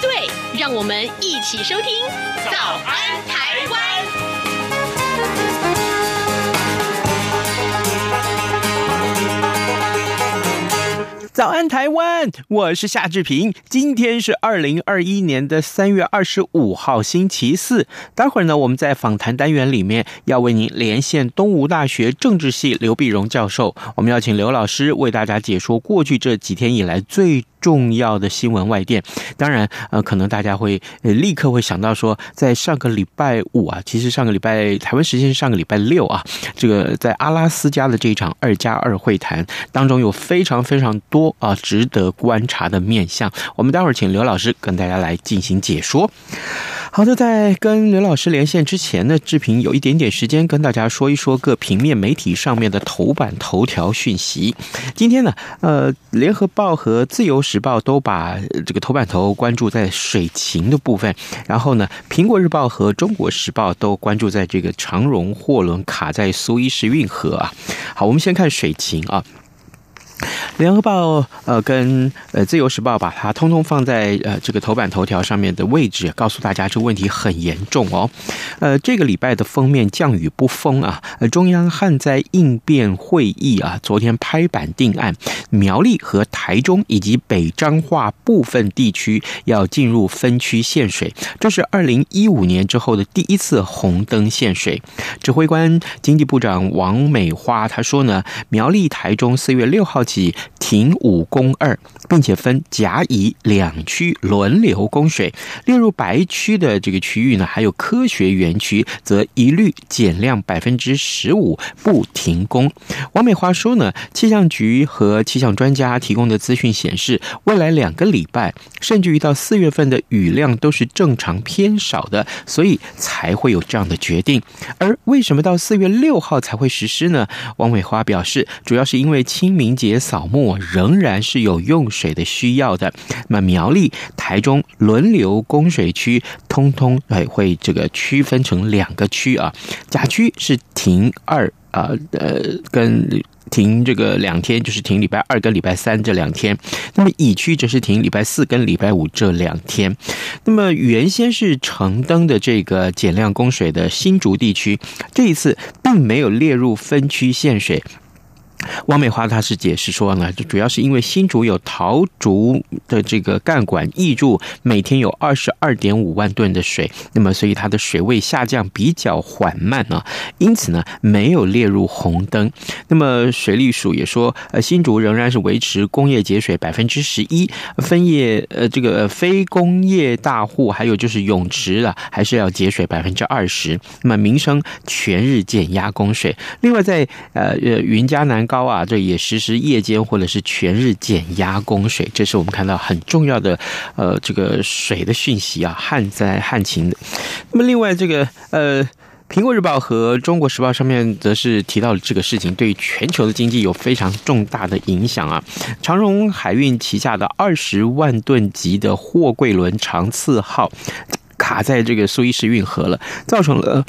对，让我们一起收听《早安台湾》。早安，台湾！我是夏志平。今天是二零二一年的三月二十五号，星期四。待会儿呢，我们在访谈单元里面要为您连线东吴大学政治系刘碧荣教授。我们要请刘老师为大家解说过去这几天以来最重要的新闻外电，当然，呃，可能大家会呃立刻会想到说，在上个礼拜五啊，其实上个礼拜台湾时间是上个礼拜六啊，这个在阿拉斯加的这一场二加二会谈当中，有非常非常多啊值得观察的面相。我们待会儿请刘老师跟大家来进行解说。好的，在跟刘老师连线之前呢，志平有一点点时间跟大家说一说各平面媒体上面的头版头条讯息。今天呢，呃，联合报和自由时报都把这个头版头关注在水情的部分，然后呢，苹果日报和中国时报都关注在这个长荣货轮卡在苏伊士运河啊。好，我们先看水情啊。联合报呃跟呃自由时报把它通通放在呃这个头版头条上面的位置，告诉大家这个问题很严重哦。呃，这个礼拜的封面降雨不封啊，呃中央旱灾应变会议啊，昨天拍板定案，苗栗和台中以及北彰化部分地区要进入分区限水，这是二零一五年之后的第一次红灯限水。指挥官经济部长王美花她说呢，苗栗台中四月六号起。停五供二，并且分甲乙两区轮流供水。列入白区的这个区域呢，还有科学园区，则一律减量百分之十五，不停工。王美花说呢，气象局和气象专家提供的资讯显示，未来两个礼拜，甚至于到四月份的雨量都是正常偏少的，所以才会有这样的决定。而为什么到四月六号才会实施呢？王美花表示，主要是因为清明节扫墓。仍然是有用水的需要的。那苗栗、台中轮流供水区，通通哎会这个区分成两个区啊。甲区是停二啊呃跟停这个两天，就是停礼拜二跟礼拜三这两天。那么乙区则是停礼拜四跟礼拜五这两天。那么原先是城灯的这个减量供水的新竹地区，这一次并没有列入分区限水。汪美花她是解释说呢，就主要是因为新竹有桃竹的这个干管溢注，每天有二十二点五万吨的水，那么所以它的水位下降比较缓慢啊，因此呢没有列入红灯。那么水利署也说，呃，新竹仍然是维持工业节水百分之十一，分业呃这个非工业大户还有就是泳池啊，还是要节水百分之二十。那么民生全日减压供水，另外在呃呃云嘉南高啊，这也实施夜间或者是全日减压供水，这是我们看到很重要的呃这个水的讯息啊，旱灾旱情的。那么另外这个呃，《苹果日报》和《中国时报》上面则是提到了这个事情对全球的经济有非常重大的影响啊。长荣海运旗下的二十万吨级的货柜轮长赐号卡在这个苏伊士运河了，造成了。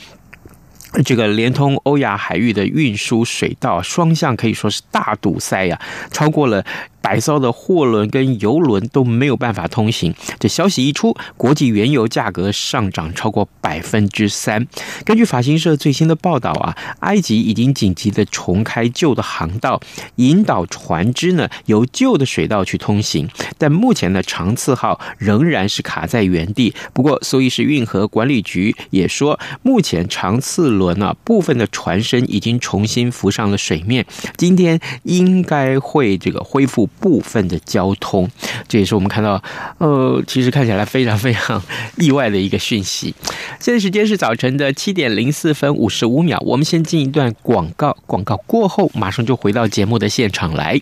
这个连通欧亚海域的运输水道双向可以说是大堵塞呀，超过了。百艘的货轮跟油轮都没有办法通行。这消息一出，国际原油价格上涨超过百分之三。根据法新社最新的报道啊，埃及已经紧急的重开旧的航道，引导船只呢由旧的水道去通行。但目前呢，长赐号仍然是卡在原地。不过，苏伊士运河管理局也说，目前长赐轮啊部分的船身已经重新浮上了水面，今天应该会这个恢复。部分的交通，这也是我们看到，呃，其实看起来非常非常意外的一个讯息。现在时间是早晨的七点零四分五十五秒，我们先进一段广告，广告过后马上就回到节目的现场来。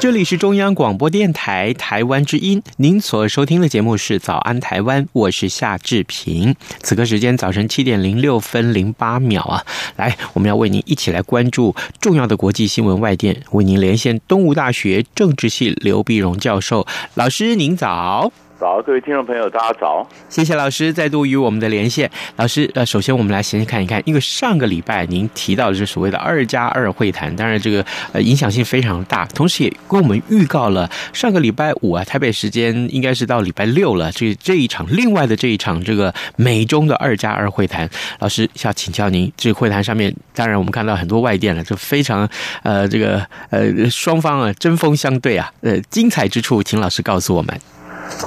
这里是中央广播电台台湾之音，您所收听的节目是《早安台湾》，我是夏志平。此刻时间早晨七点零六分零八秒啊，来，我们要为您一起来关注重要的国际新闻外电，为您连线东吴大学政治系刘碧荣教授，老师您早。早，各位听众朋友，大家早！谢谢老师再度与我们的连线。老师，呃，首先我们来先看一看，因为上个礼拜您提到的是所谓的“二加二”会谈，当然这个呃影响性非常大，同时也跟我们预告了上个礼拜五啊，台北时间应该是到礼拜六了，这这一场另外的这一场这个美中的“二加二”会谈。老师要请教您，这个会谈上面，当然我们看到很多外电了，就非常呃这个呃双方啊针锋相对啊，呃精彩之处，请老师告诉我们。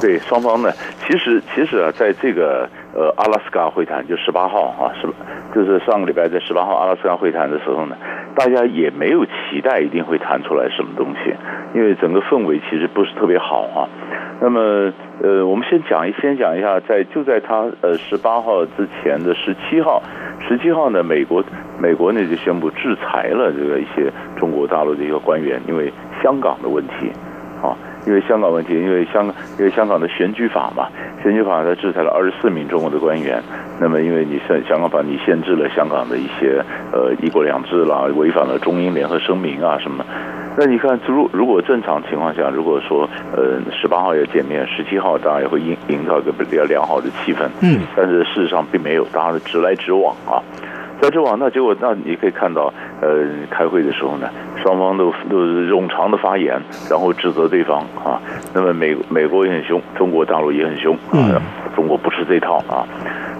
对双方呢，其实其实啊，在这个呃阿拉斯加会谈，就十八号啊，是吧？就是上个礼拜在十八号阿拉斯加会谈的时候呢，大家也没有期待一定会谈出来什么东西，因为整个氛围其实不是特别好啊。那么呃，我们先讲一先讲一下，在就在他呃十八号之前的十七号，十七号呢，美国美国呢就宣布制裁了这个一些中国大陆的一个官员，因为香港的问题啊。因为香港问题，因为香因为香港的选举法嘛，选举法它制裁了二十四名中国的官员。那么因为你是香港法，你限制了香港的一些呃一国两制啦，违反了中英联合声明啊什么。那你看，如如果正常情况下，如果说呃十八号要见面，十七号当然也会营营造一个比较良好的气氛。嗯。但是事实上并没有，大家直来直往啊。在这网，那结果那你可以看到，呃，开会的时候呢，双方都都是冗长的发言，然后指责对方啊。那么美美国也很凶，中国大陆也很凶啊。中国不吃这套啊。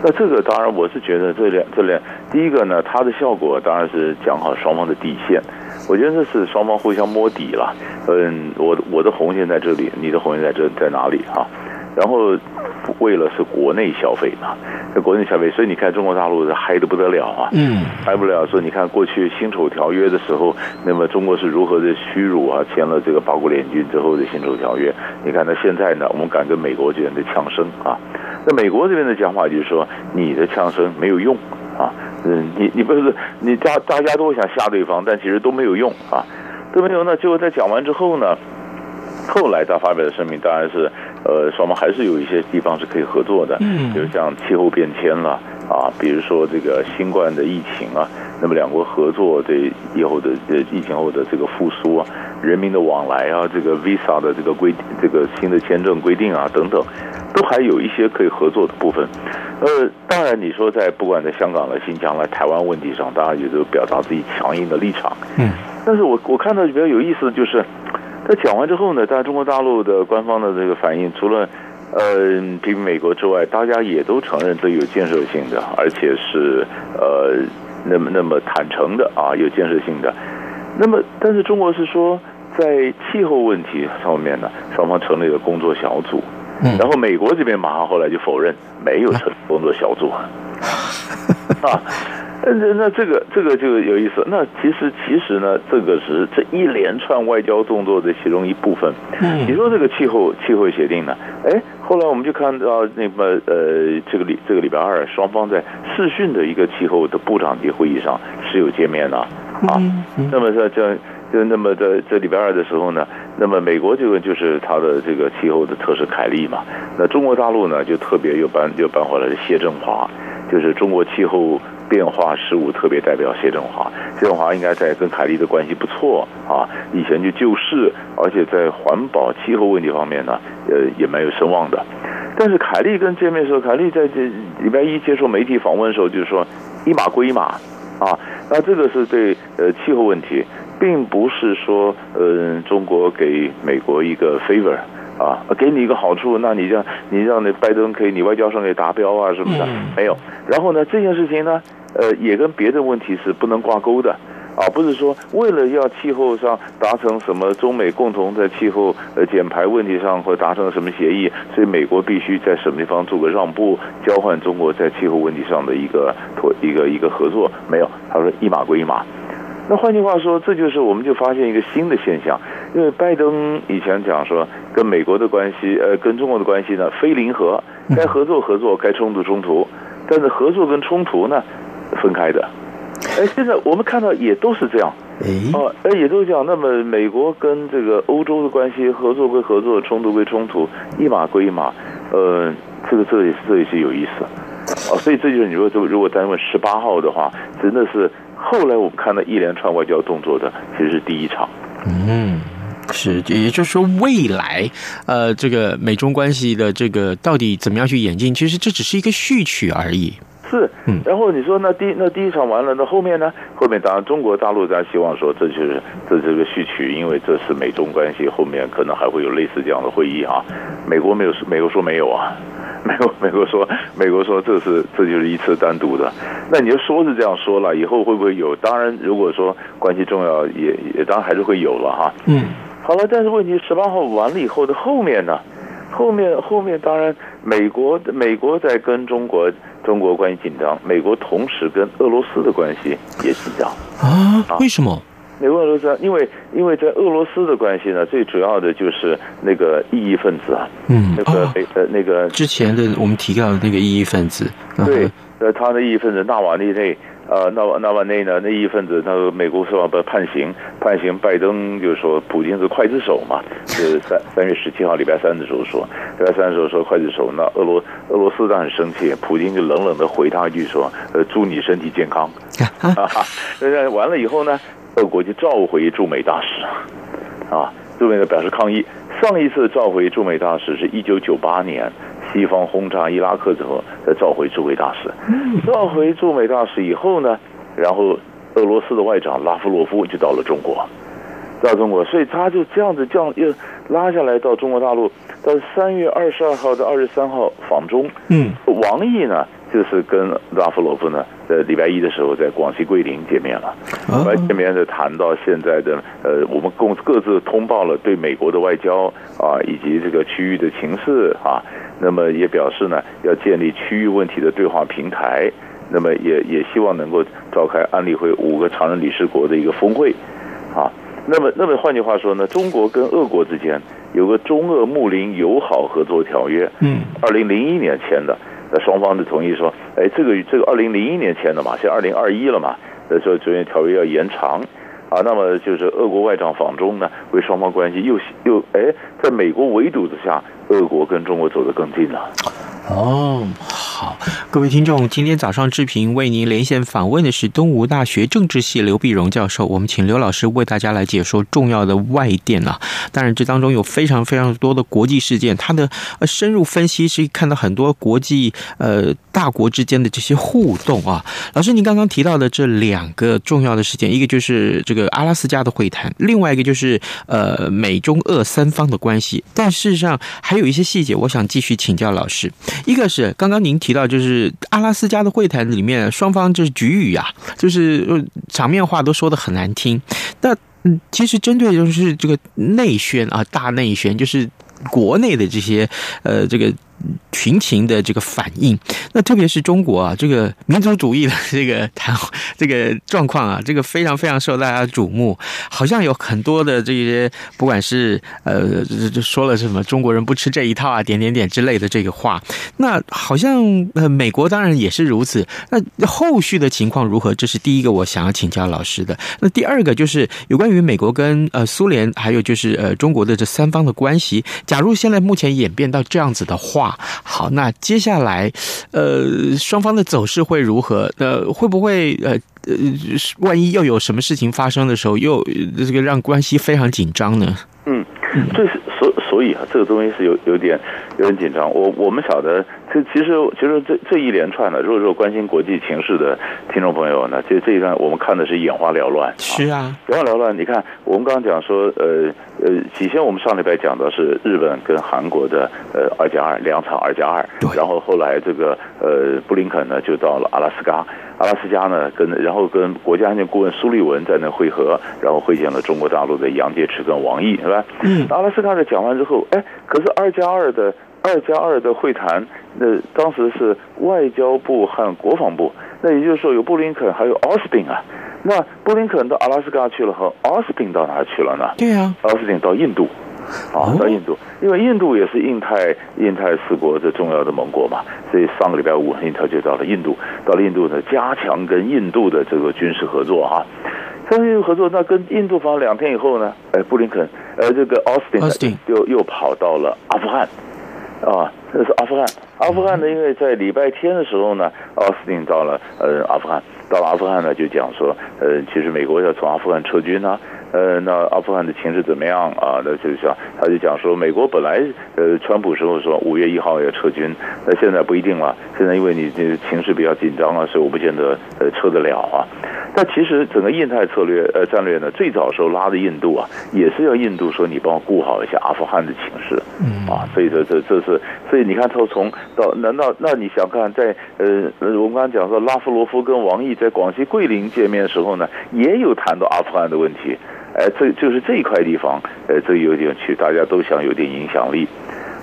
那这个当然，我是觉得这两这两，第一个呢，它的效果当然是讲好双方的底线。我觉得这是双方互相摸底了。嗯，我我的红线在这里，你的红线在这在哪里啊？然后。为了是国内消费嘛，在国内消费，所以你看中国大陆是嗨得不得了啊，嗯，嗨不了。说你看过去辛丑条约的时候，那么中国是如何的屈辱啊？签了这个八国联军之后的辛丑条约，你看到现在呢，我们敢跟美国这边的呛声啊。那美国这边的讲法就是说，你的呛声没有用啊，嗯，你你不是你大大家都会想吓对方，但其实都没有用啊，都没有。那结果在讲完之后呢，后来他发表的声明当然是。呃，双方还是有一些地方是可以合作的，嗯，比如像气候变迁了啊，比如说这个新冠的疫情啊，那么两国合作对以后的呃疫情后的这个复苏啊，人民的往来啊，这个 visa 的这个规这个新的签证规定啊等等，都还有一些可以合作的部分。呃，当然你说在不管在香港了、新疆了、台湾问题上，大家也都表达自己强硬的立场，嗯，但是我我看到比较有意思的就是。那讲完之后呢，在中国大陆的官方的这个反应，除了呃批评美国之外，大家也都承认这有建设性的，而且是呃那么那么坦诚的啊，有建设性的。那么，但是中国是说，在气候问题上面呢，双方成立了工作小组，然后美国这边马上后来就否认没有成立工作小组 啊。那那这个这个就有意思。那其实其实呢，这个是这一连串外交动作的其中一部分。嗯，你说这个气候气候协定呢？哎，后来我们就看到那么呃，这个礼这个礼拜二，双方在视讯的一个气候的部长级会议上是有见面的啊。那么在这就那么在这礼拜二的时候呢，那么美国这个就是他的这个气候的特使凯利嘛。那中国大陆呢，就特别又搬又搬回来了谢振华，就是中国气候。变化事务特别代表谢振华，谢振华应该在跟凯利的关系不错啊，以前就就事，而且在环保气候问题方面呢，呃，也蛮有声望的。但是凯利跟见面时候，凯利在这礼拜一接受媒体访问的时候，就是说一码归一码啊，那这个是对呃气候问题，并不是说呃中国给美国一个 favor。啊，给你一个好处，那你让你让那拜登可以你外交上可以达标啊什么的，没有。然后呢，这件事情呢，呃，也跟别的问题是不能挂钩的，啊，不是说为了要气候上达成什么中美共同在气候呃减排问题上或达成什么协议，所以美国必须在什么地方做个让步，交换中国在气候问题上的一个妥一个一个合作，没有。他说一码归一码。那换句话说，这就是我们就发现一个新的现象，因为拜登以前讲说跟美国的关系，呃，跟中国的关系呢非零和，该合作合作，该冲突冲突，但是合作跟冲突呢分开的。哎，现在我们看到也都是这样，哦，哎，也都是这样。那么美国跟这个欧洲的关系，合作归合作，冲突归冲突，一码归一码。呃，这个这也是这也是有意思。哦，所以这就是你说，如果单问十八号的话，真的是。后来我们看到一连串外交动作的，其实是第一场。嗯，是，也就是说，未来，呃，这个美中关系的这个到底怎么样去演进，其实这只是一个序曲而已。是，嗯。然后你说那第那第一场完了，那后面呢？后面当然中国大陆在希望说，这就是这是个序曲，因为这是美中关系，后面可能还会有类似这样的会议啊。美国没有，美国说没有啊。美国美国说，美国说这是这就是一次单独的，那你就说是这样说了，以后会不会有？当然，如果说关系重要，也也当然还是会有了哈。嗯，好了，但是问题十八号完了以后的后面呢？后面后面当然，美国美国在跟中国中国关系紧张，美国同时跟俄罗斯的关系也紧张啊？为什么？美国俄罗斯，因为因为在俄罗斯的关系呢，最主要的就是那个异议分子啊，嗯，那个呃、哦、那个之前的我们提到的那个异议分子，对，呃，他的异议分子纳瓦利内，呃，纳瓦纳瓦内呢，那异议分子，他说美国是要被判刑，判刑，拜登就是说普京是刽子手嘛，就 是三三月十七号礼拜三的时候说，礼拜三的时候说刽子手，那俄罗俄罗斯当然很生气，普京就冷冷的回他一句说，呃，祝你身体健康，哈哈，那完了以后呢？俄国就召回驻美大使，啊，驻美的表示抗议。上一次召回驻美大使是一九九八年，西方轰炸伊拉克之后再召回驻美大使。召回驻美大使以后呢，然后俄罗斯的外长拉夫罗夫就到了中国，到中国，所以他就这样子这样又拉下来到中国大陆，到三月二十二号到二十三号访中。嗯，王毅呢？就是跟拉夫罗夫呢，在礼拜一的时候在广西桂林见面了，来见面就谈到现在的呃，我们共各自通报了对美国的外交啊，以及这个区域的情势啊，那么也表示呢，要建立区域问题的对话平台，那么也也希望能够召开安理会五个常任理事国的一个峰会啊，那么那么换句话说呢，中国跟俄国之间有个中俄睦邻友好合作条约，嗯，二零零一年签的。那双方就同意说，哎，这个这个二零零一年签的嘛，现在二零二一了嘛，那说这边条约要延长，啊，那么就是俄国外长访中呢，为双方关系又又哎，在美国围堵之下，俄国跟中国走得更近了。哦。好，各位听众，今天早上志平为您连线访问的是东吴大学政治系刘必荣教授。我们请刘老师为大家来解说重要的外电啊。当然，这当中有非常非常多的国际事件，他的呃深入分析是看到很多国际呃大国之间的这些互动啊。老师，您刚刚提到的这两个重要的事件，一个就是这个阿拉斯加的会谈，另外一个就是呃美中俄三方的关系。但事实上还有一些细节，我想继续请教老师。一个是刚刚您。提到就是阿拉斯加的会谈里面，双方就是局语啊，就是场面话都说的很难听。那嗯，其实针对就是这个内宣啊，大内宣，就是国内的这些呃这个。群情的这个反应，那特别是中国啊，这个民族主义的这个谈这个状况啊，这个非常非常受大家瞩目。好像有很多的这些，不管是呃，就说了什么中国人不吃这一套啊，点点点之类的这个话。那好像呃，美国当然也是如此。那后续的情况如何？这是第一个我想要请教老师的。那第二个就是有关于美国跟呃苏联，还有就是呃中国的这三方的关系。假如现在目前演变到这样子的话。好，那接下来，呃，双方的走势会如何？呃，会不会呃呃，万一又有什么事情发生的时候，又这个让关系非常紧张呢？嗯，这是所所以啊，这个东西是有有点有点紧张。我我们晓得。这其实其实这这一连串的，如果说关心国际情势的听众朋友呢，这这一段我们看的是眼花缭乱。是啊，眼花缭乱。你看，我们刚刚讲说，呃呃，起先我们上礼拜讲的是日本跟韩国的呃二加二两场二加二，然后后来这个呃布林肯呢就到了阿拉斯加，阿拉斯加呢跟然后跟国家安全顾问苏利文在那会合，然后会见了中国大陆的杨洁篪跟王毅，是吧？嗯。阿拉斯加的讲完之后，哎，可是二加二的。二加二的会谈，那当时是外交部和国防部，那也就是说有布林肯还有奥斯汀啊。那布林肯到阿拉斯加去了，和奥斯汀到哪去了呢？对啊，奥斯汀到印度，啊，到印度，因为印度也是印太印太四国的重要的盟国嘛，所以上个礼拜五，他就到了印度，到了印度呢，加强跟印度的这个军事合作哈。加强合作，那跟印度方两天以后呢，哎，布林肯，呃，这个奥斯汀又又跑到了阿富汗。啊，这是阿富汗。阿富汗呢，因为在礼拜天的时候呢，奥斯汀到了呃阿富汗，到了阿富汗呢，就讲说，呃，其实美国要从阿富汗撤军呢，呃，那阿富汗的情势怎么样啊？那就是讲，他就讲说，美国本来呃，川普时候说五月一号要撤军，那现在不一定了。现在因为你这个情势比较紧张啊，所以我不见得呃撤得了啊。但其实整个印太策略呃战略呢，最早时候拉的印度啊，也是要印度说你帮我顾好一下阿富汗的情势，嗯啊，所以这这这是，所以你看他从到难道那你想看在呃我们刚刚讲说拉夫罗夫跟王毅在广西桂林见面的时候呢，也有谈到阿富汗的问题，哎，这就是这一块地方，呃，这有点去，大家都想有点影响力。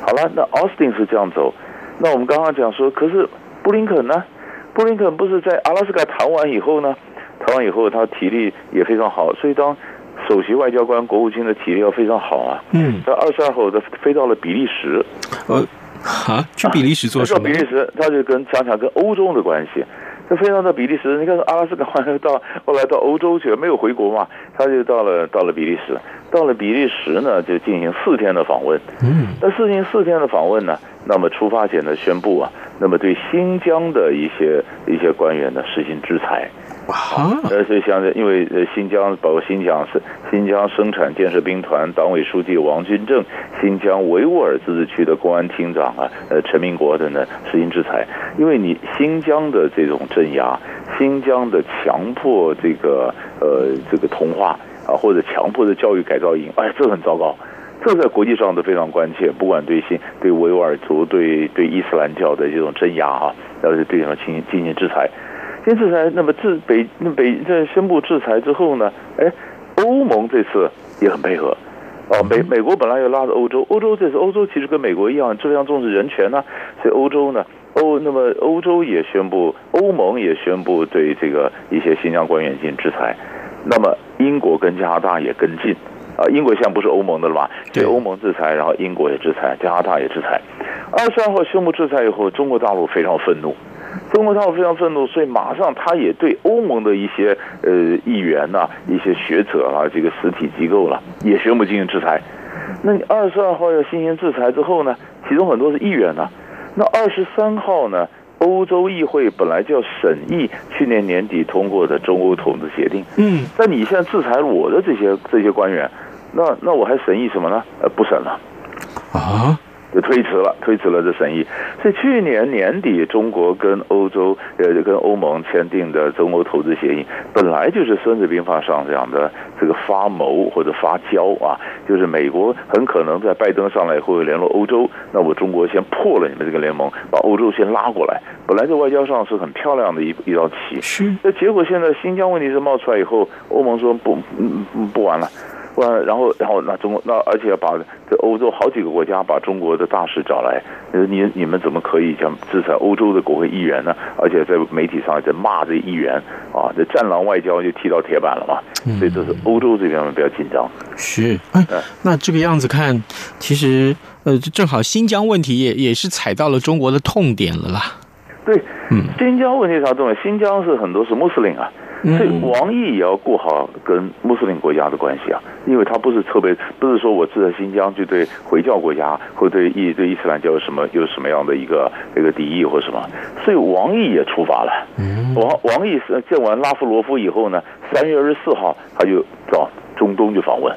好了，那奥斯汀是这样走，那我们刚刚讲说，可是布林肯呢？布林肯不是在阿拉斯加谈完以后呢？谈完以后，他体力也非常好，所以当首席外交官、国务卿的体力要非常好啊。嗯，在二十二号，他飞到了比利时。呃，啊，去比利时做什么？到比利时，他就跟加强跟欧洲的关系。他飞到比利时，你看阿拉斯加后来到后来到欧洲去了，没有回国嘛？他就到了到了比利时，到了比利时呢，就进行四天的访问。嗯，那四天四天的访问呢，那么出发前呢，宣布啊，那么对新疆的一些一些官员呢，实行制裁。啊，呃，所以像因为呃新疆包括新疆是新疆生产建设兵团党委书记王军正，新疆维吾尔自治区的公安厅长啊，呃陈明国等等实行制裁，因为你新疆的这种镇压，新疆的强迫这个呃这个同化啊，或者强迫的教育改造营，哎，这很糟糕，这在国际上都非常关切，不管对新对维吾尔族对对伊斯兰教的这种镇压哈，要是对他们进行进行制裁。先制裁，那么制北那北在宣布制裁之后呢？哎，欧盟这次也很配合，哦，美美国本来要拉着欧洲，欧洲这次欧洲其实跟美国一样，非常重视人权呢、啊，所以欧洲呢，欧那么欧洲也宣布，欧盟也宣布对这个一些新疆官员进行制裁，那么英国跟加拿大也跟进，啊，英国现在不是欧盟的了嘛？对，欧盟制裁，然后英国也制裁，加拿大也制裁。二十二号宣布制裁以后，中国大陆非常愤怒。中国大陆非常愤怒，所以马上他也对欧盟的一些呃议员呐、啊、一些学者啊、这个实体机构了，也宣布进行制裁。那你二十二号要进行制裁之后呢，其中很多是议员呐、啊。那二十三号呢，欧洲议会本来就要审议去年年底通过的中欧统治协定。嗯。那你现在制裁我的这些这些官员，那那我还审议什么呢？呃，不审了。啊？就推迟了，推迟了这审议。所以去年年底，中国跟欧洲呃跟欧盟签订的中欧投资协议，本来就是《孙子兵法》上讲的这个发谋或者发交啊，就是美国很可能在拜登上来以后联络欧洲，那我中国先破了你们这个联盟，把欧洲先拉过来。本来在外交上是很漂亮的一一道棋，那结果现在新疆问题是冒出来以后，欧盟说不，嗯，不玩了。然后，然后那中国那而且要把这欧洲好几个国家把中国的大使找来，你你们怎么可以讲制裁欧洲的国会议员呢？而且在媒体上在骂这议员啊，这战狼外交就踢到铁板了嘛。所以这是欧洲这边比较紧张。是，哎，那这个样子看，其实呃，正好新疆问题也也是踩到了中国的痛点了啦。对，嗯，新疆问题啥重要？新疆是很多是穆斯林啊。所以王毅也要顾好跟穆斯林国家的关系啊，因为他不是特别，不是说我住在新疆就对回教国家或对伊对伊斯兰教有什么有什么样的一个一个敌意或什么，所以王毅也出发了。王王毅是见完拉夫罗夫以后呢，三月二十四号他就到中东去访问，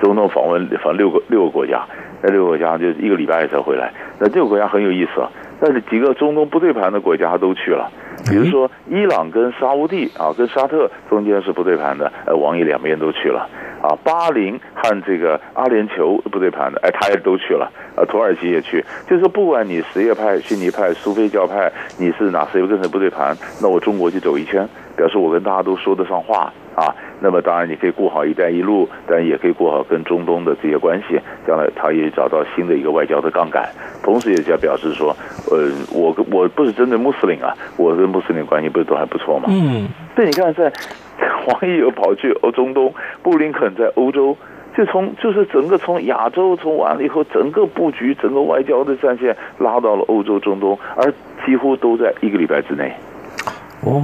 中东访问访六个六个国家，那六个国家就一个礼拜才回来。那这个国家很有意思啊，但是几个中东不对盘的国家他都去了。比如说，伊朗跟沙乌地啊，跟沙特中间是不对盘的，呃，王毅两边都去了啊。巴林和这个阿联酋不对盘的，哎，他也都去了。呃，土耳其也去，就是说，不管你什叶派、逊尼派、苏菲教派，你是哪谁跟谁不对盘，那我中国就走一圈，表示我跟大家都说得上话啊。那么当然你可以顾好“一带一路”，但也可以顾好跟中东的这些关系，将来他也找到新的一个外交的杠杆。同时，也在表示说，呃，我我不是针对穆斯林啊，我跟穆斯林关系不是都还不错嘛？嗯。所以你看，在 王毅又跑去欧中东，布林肯在欧洲，就从就是整个从亚洲从完了以后，整个布局、整个外交的战线拉到了欧洲、中东，而几乎都在一个礼拜之内。哦，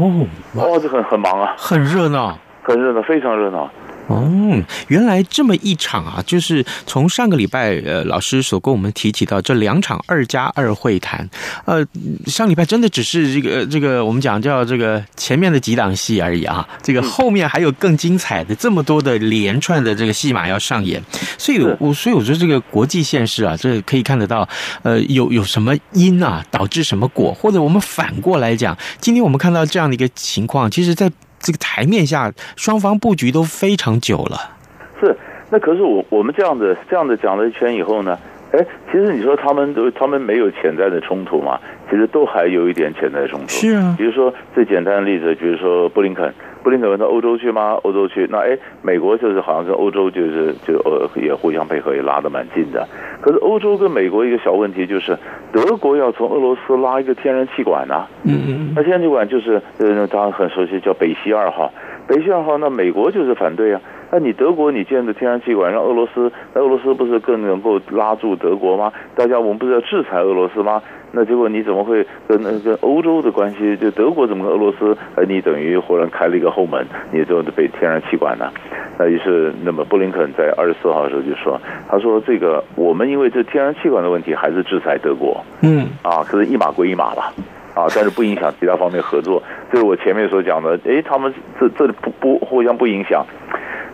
哦，这很很忙啊，很热闹。很热闹，非常热闹。哦，原来这么一场啊，就是从上个礼拜呃，老师所跟我们提起到这两场二加二会谈，呃，上礼拜真的只是这个这个我们讲叫这个前面的几档戏而已啊，这个后面还有更精彩的这么多的连串的这个戏码要上演，所以我所以我觉得这个国际现实啊，这可以看得到，呃，有有什么因啊导致什么果，或者我们反过来讲，今天我们看到这样的一个情况，其实，在这个台面下，双方布局都非常久了。是，那可是我我们这样子这样子讲了一圈以后呢，哎，其实你说他们都他们没有潜在的冲突嘛？其实都还有一点潜在的冲突。是啊，比如说最简单的例子，比如说布林肯。布林肯问到欧洲去吗？欧洲去，那哎，美国就是好像跟欧洲就是就呃也互相配合，也拉得蛮近的。可是欧洲跟美国一个小问题就是，德国要从俄罗斯拉一个天然气管呢、啊。嗯嗯。那天然气管就是呃，大家很熟悉，叫北溪二号。北溪二号，那美国就是反对啊。那你德国你建的天然气管让俄罗斯，那俄罗斯不是更能够拉住德国吗？大家我们不是要制裁俄罗斯吗？那结果你怎么会跟那跟欧洲的关系？就德国怎么跟俄罗斯？呃，你等于忽然开了一个后门，你就被天然气管呢？那于是，那么布林肯在二十四号的时候就说，他说这个我们因为这天然气管的问题，还是制裁德国。嗯，啊，可是一码归一码吧，啊，但是不影响其他方面合作。这是我前面所讲的，诶，他们这这里不不互相不影响。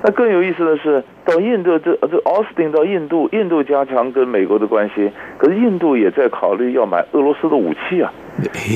那更有意思的是，到印度这这奥斯汀到印度，印度加强跟美国的关系，可是印度也在考虑要买俄罗斯的武器啊，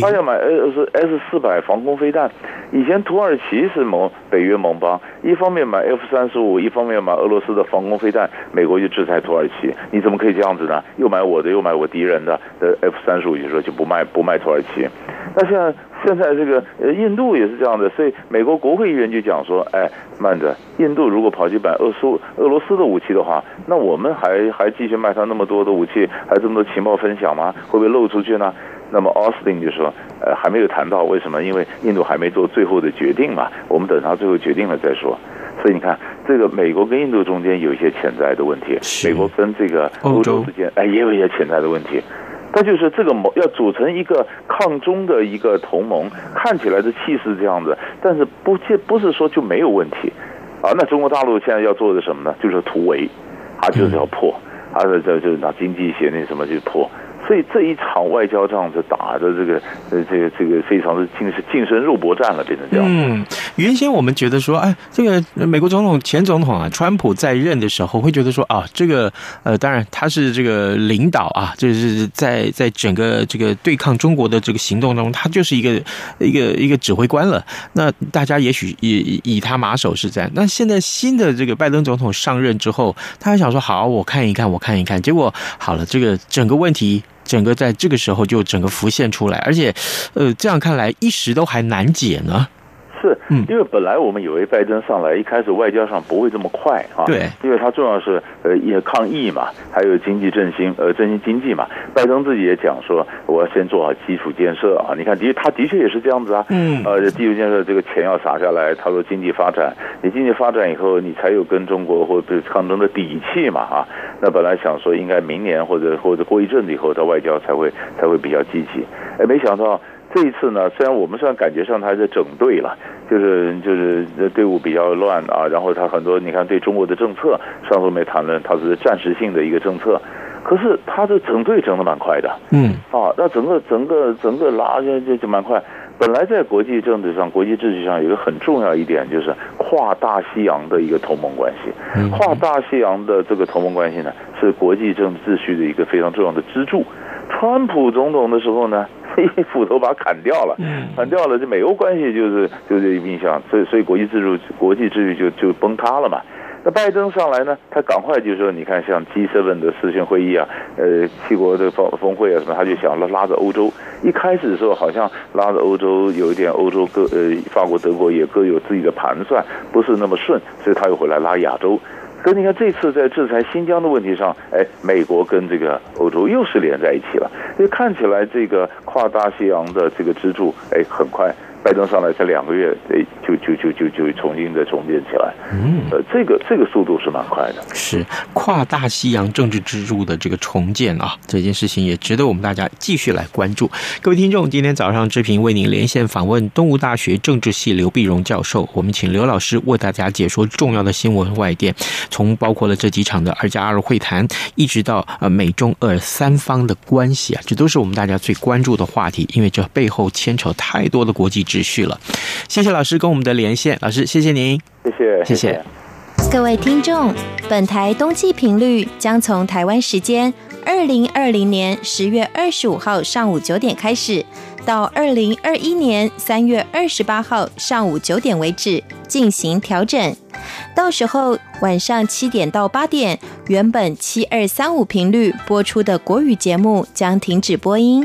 他要买 S S 四百防空飞弹。以前土耳其是盟北约盟邦，一方面买 F 三十五，一方面买俄罗斯的防空飞弹，美国就制裁土耳其，你怎么可以这样子呢？又买我的，又买我敌人的的 F 三十五，就说就不卖不卖土耳其。那现在。现在这个呃，印度也是这样的，所以美国国会议员就讲说，哎，慢着，印度如果跑去买俄苏俄罗斯的武器的话，那我们还还继续卖他那么多的武器，还这么多情报分享吗？会不会漏出去呢？那么奥斯汀就说，呃，还没有谈到，为什么？因为印度还没做最后的决定嘛，我们等他最后决定了再说。所以你看，这个美国跟印度中间有一些潜在的问题，美国跟这个欧洲之间，哎，也有一些潜在的问题。那就是这个盟要组成一个抗中的一个同盟，看起来的气势这样子，但是不见不是说就没有问题，啊，那中国大陆现在要做的什么呢？就是突围，啊，就是要破，啊，这这就拿经济协定什么去破。所以这一场外交这样子打的这个呃这个这个非常的近是近身肉搏战了，变成这样。嗯，原先我们觉得说，哎，这个美国总统前总统啊，川普在任的时候会觉得说啊，这个呃，当然他是这个领导啊，就是在在整个这个对抗中国的这个行动中，他就是一个一个一个指挥官了。那大家也许以以他马首是瞻。那现在新的这个拜登总统上任之后，他还想说，好，我看一看，我看一看。结果好了，这个整个问题。整个在这个时候就整个浮现出来，而且，呃，这样看来一时都还难解呢。是，嗯，因为本来我们以为拜登上来一开始外交上不会这么快啊，对，因为他重要是呃也抗疫嘛，还有经济振兴，呃振兴经济嘛。拜登自己也讲说，我要先做好基础建设啊。你看，的他的确也是这样子啊，嗯，呃，基础建设这个钱要撒下来，他说经济发展，你经济发展以后，你才有跟中国或者抗争的底气嘛啊。那本来想说应该明年或者或者过一阵子以后，他外交才会才会比较积极，哎，没想到。这一次呢，虽然我们虽然感觉上他在整队了，就是就是队伍比较乱啊，然后他很多你看对中国的政策，上次没谈论，他是暂时性的一个政策，可是他的整队整的蛮快的，嗯，啊，那整个整个整个拉就就就蛮快。本来在国际政治上、国际秩序上有一个很重要一点，就是跨大西洋的一个同盟关系。跨大西洋的这个同盟关系呢，是国际政治秩序的一个非常重要的支柱。川普总统的时候呢，一斧头把它砍掉了，砍掉了，这美欧关系就是就是影响，所以所以国际制度、国际秩序就就崩塌了嘛。那拜登上来呢，他赶快就说，你看像 G7 的视讯会议啊，呃，七国的峰峰会啊什么，他就想拉拉着欧洲。一开始的时候好像拉着欧洲有一点，欧洲各呃法国、德国也各有自己的盘算，不是那么顺，所以他又回来拉亚洲。可你看这次在制裁新疆的问题上，哎，美国跟这个欧洲又是连在一起了，所以看起来这个跨大西洋的这个支柱，哎，很快。拜登上来才两个月，诶，就就就就就重新的重建起来。嗯，呃，这个这个速度是蛮快的。是跨大西洋政治支柱的这个重建啊，这件事情也值得我们大家继续来关注。各位听众，今天早上志平为您连线访问东吴大学政治系刘碧荣教授，我们请刘老师为大家解说重要的新闻外电，从包括了这几场的二加二会谈，一直到呃美中俄三方的关系啊，这都是我们大家最关注的话题，因为这背后牵扯太多的国际。秩序了，谢谢老师跟我们的连线，老师谢谢您，谢谢谢谢。各位听众，本台冬季频率将从台湾时间二零二零年十月二十五号上午九点开始，到二零二一年三月二十八号上午九点为止进行调整，到时候晚上七点到八点，原本七二三五频率播出的国语节目将停止播音。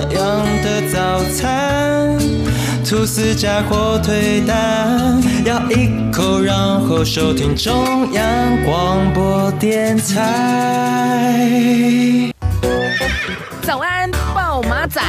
样的早餐？吐司加火腿蛋，咬一口，然后收听中央广播电台。早安，暴马仔。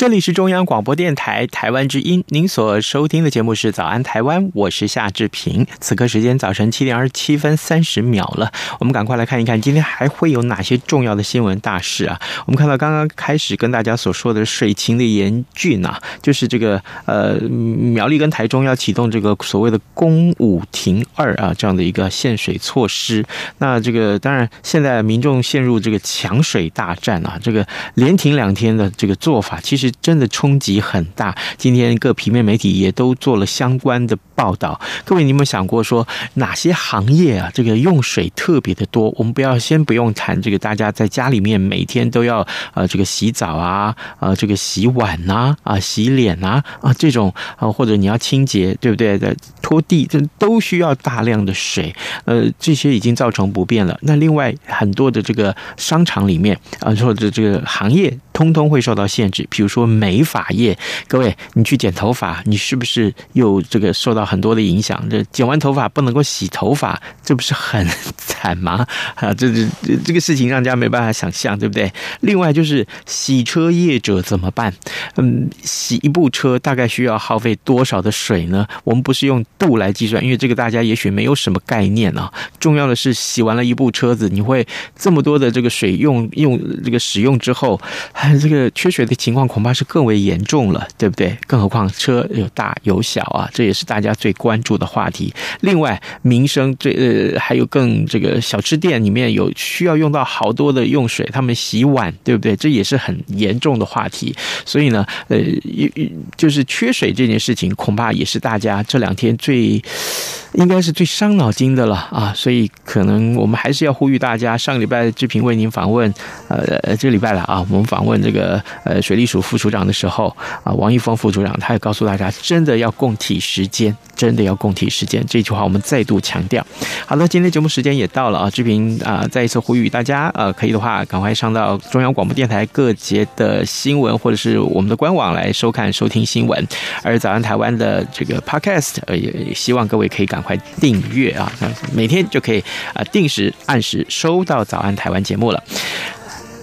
这里是中央广播电台台湾之音，您所收听的节目是《早安台湾》，我是夏志平。此刻时间早晨七点二十七分三十秒了，我们赶快来看一看今天还会有哪些重要的新闻大事啊？我们看到刚刚开始跟大家所说的水情的严峻啊，就是这个呃苗栗跟台中要启动这个所谓的“公五停二”啊这样的一个限水措施。那这个当然现在民众陷入这个抢水大战啊，这个连停两天的这个做法，其实。真的冲击很大。今天各平面媒体也都做了相关的报道。各位，你有没有想过说哪些行业啊，这个用水特别的多？我们不要先不用谈这个，大家在家里面每天都要呃这个洗澡啊，呃这个洗碗呐啊，洗脸啊啊这种啊，或者你要清洁，对不对？的拖地这都需要大量的水。呃，这些已经造成不便了。那另外很多的这个商场里面啊，或者这个行业，通通会受到限制。比如说。美发业，各位，你去剪头发，你是不是又这个受到很多的影响？这剪完头发不能够洗头发，这不是很惨吗？啊，这这这个事情让人家没办法想象，对不对？另外就是洗车业者怎么办？嗯，洗一部车大概需要耗费多少的水呢？我们不是用度来计算，因为这个大家也许没有什么概念啊。重要的是洗完了一部车子，你会这么多的这个水用用这个使用之后，还这个缺水的情况恐怕。是更为严重了，对不对？更何况车有大有小啊，这也是大家最关注的话题。另外，民生最呃，还有更这个小吃店里面有需要用到好多的用水，他们洗碗，对不对？这也是很严重的话题。所以呢，呃，就是缺水这件事情，恐怕也是大家这两天最应该是最伤脑筋的了啊。所以，可能我们还是要呼吁大家，上个礼拜志平为您访问，呃，这个礼拜了啊，我们访问问这个呃水利署副署长的时候啊，王一峰副署长他也告诉大家，真的要共体时间，真的要共体时间。这句话我们再度强调。好了，今天节目时间也到了啊，志平啊再一次呼吁大家呃，可以的话赶快上到中央广播电台各节的新闻或者是我们的官网来收看收听新闻。而早安台湾的这个 podcast 呃也希望各位可以赶快订阅啊，每天就可以啊定时按时收到早安台湾节目了。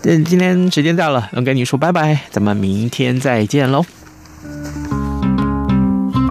嗯，今天时间到了，能跟你说拜拜，咱们明天再见喽。